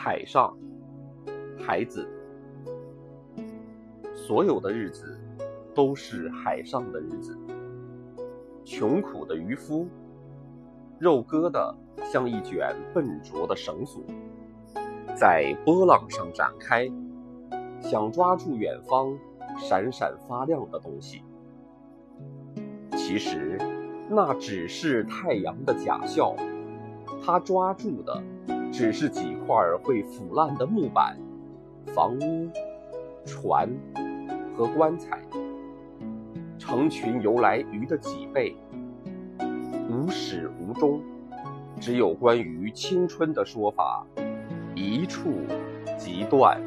海上，孩子，所有的日子都是海上的日子。穷苦的渔夫，肉割的像一卷笨拙的绳索，在波浪上展开，想抓住远方闪闪发亮的东西。其实，那只是太阳的假笑，他抓住的。只是几块会腐烂的木板、房屋、船和棺材，成群游来鱼的脊背，无始无终，只有关于青春的说法，一触即断。